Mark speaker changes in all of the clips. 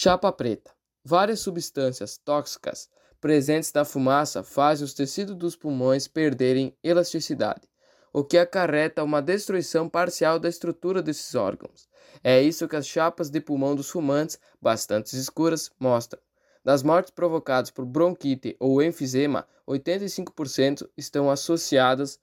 Speaker 1: Chapa preta. Várias substâncias tóxicas presentes na fumaça fazem os tecidos dos pulmões perderem elasticidade, o que acarreta uma destruição parcial da estrutura desses órgãos. É isso que as chapas de pulmão dos fumantes, bastante escuras, mostram. Das mortes provocadas por bronquite ou enfisema, 85% estão associadas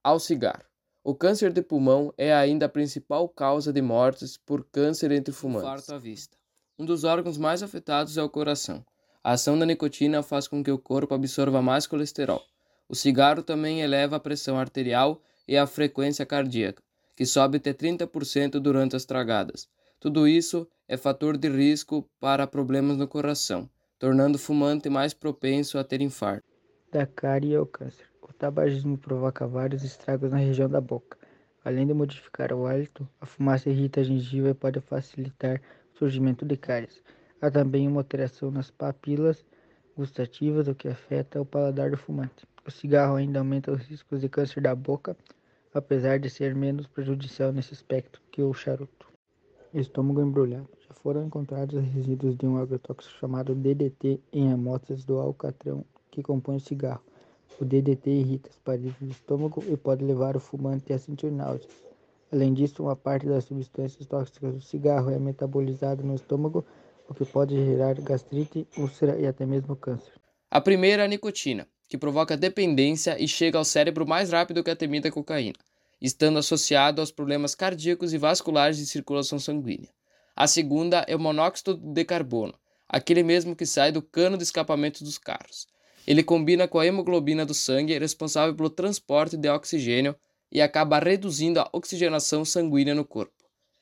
Speaker 1: ao cigarro. O câncer de pulmão é ainda a principal causa de mortes por câncer entre fumantes. Farto à vista. Um dos órgãos mais afetados é o coração. A ação da nicotina faz com que o corpo absorva mais colesterol. O cigarro também eleva a pressão arterial e a frequência cardíaca, que sobe até 30% durante as tragadas. Tudo isso é fator de risco para problemas no coração, tornando o fumante mais propenso a ter infarto.
Speaker 2: Da cárie ao câncer. O tabagismo provoca vários estragos na região da boca. Além de modificar o hálito, a fumaça irrita a gengiva e pode facilitar surgimento de cáries. Há também uma alteração nas papilas gustativas, o que afeta o paladar do fumante. O cigarro ainda aumenta os riscos de câncer da boca, apesar de ser menos prejudicial nesse aspecto que o charuto. Estômago embrulhado. Já foram encontrados resíduos de um agrotóxico chamado DDT em amostras do alcatrão que compõe o cigarro. O DDT irrita as paredes do estômago e pode levar o fumante a sentir náuseas. Além disso, uma parte das substâncias tóxicas do cigarro é metabolizada no estômago, o que pode gerar gastrite, úlcera e até mesmo câncer.
Speaker 1: A primeira é a nicotina, que provoca dependência e chega ao cérebro mais rápido que a temida cocaína, estando associado aos problemas cardíacos e vasculares de circulação sanguínea. A segunda é o monóxido de carbono, aquele mesmo que sai do cano de escapamento dos carros. Ele combina com a hemoglobina do sangue, responsável pelo transporte de oxigênio, e acaba reduzindo a oxigenação sanguínea no corpo.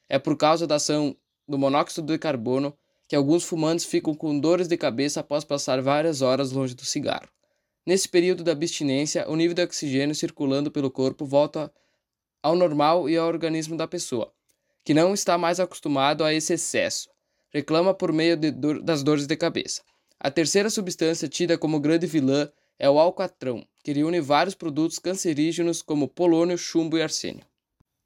Speaker 1: É por causa da ação do monóxido de carbono que alguns fumantes ficam com dores de cabeça após passar várias horas longe do cigarro. Nesse período da abstinência, o nível de oxigênio circulando pelo corpo volta ao normal e ao organismo da pessoa, que não está mais acostumado a esse excesso. Reclama por meio das dores de cabeça. A terceira substância tida como grande vilã é o alcatrão, que reúne vários produtos cancerígenos como polônio, chumbo e arsênio.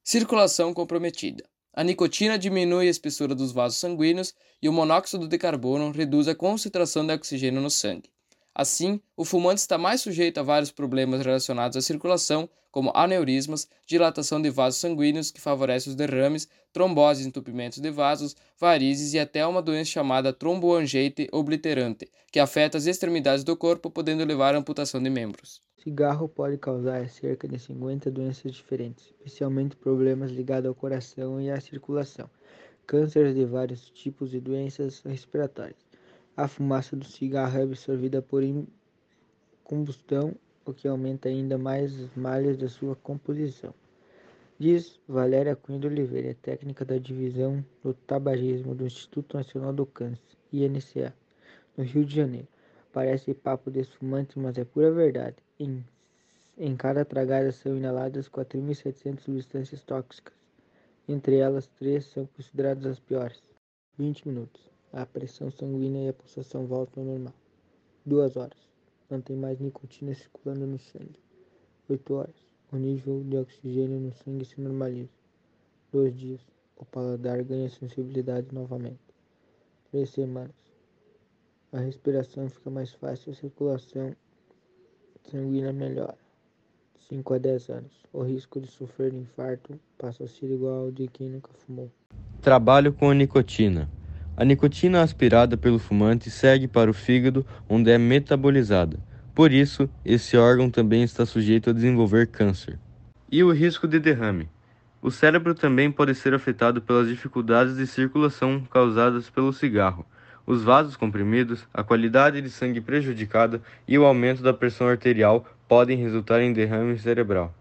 Speaker 1: Circulação comprometida. A nicotina diminui a espessura dos vasos sanguíneos e o monóxido de carbono reduz a concentração de oxigênio no sangue. Assim, o fumante está mais sujeito a vários problemas relacionados à circulação, como aneurismas, dilatação de vasos sanguíneos que favorece os derrames, tromboses entupimentos de vasos, varizes e até uma doença chamada tromboangite obliterante, que afeta as extremidades do corpo, podendo levar à amputação de membros.
Speaker 2: Cigarro pode causar cerca de 50 doenças diferentes, especialmente problemas ligados ao coração e à circulação, cânceres de vários tipos e doenças respiratórias. A fumaça do cigarro é absorvida por combustão, o que aumenta ainda mais as malhas da sua composição. Diz Valéria Cunha de Oliveira, técnica da divisão do tabagismo do Instituto Nacional do Câncer, INCA, no Rio de Janeiro. Parece papo desfumante, mas é pura verdade. Em, em cada tragada são inaladas 4.700 substâncias tóxicas. Entre elas, três são consideradas as piores. 20 minutos. A pressão sanguínea e a pulsação voltam ao normal. Duas horas. Não tem mais nicotina circulando no sangue. Oito horas. O nível de oxigênio no sangue se normaliza. Dois dias. O paladar ganha sensibilidade novamente. Três semanas. A respiração fica mais fácil, a circulação sanguínea melhora. 5 a 10 anos. O risco de sofrer infarto passa a ser igual ao de quem nunca fumou.
Speaker 3: Trabalho com a nicotina. A nicotina aspirada pelo fumante segue para o fígado, onde é metabolizada. Por isso, esse órgão também está sujeito a desenvolver câncer. E o risco de derrame? O cérebro também pode ser afetado pelas dificuldades de circulação causadas pelo cigarro, os vasos comprimidos, a qualidade de sangue prejudicada e o aumento da pressão arterial podem resultar em derrame cerebral.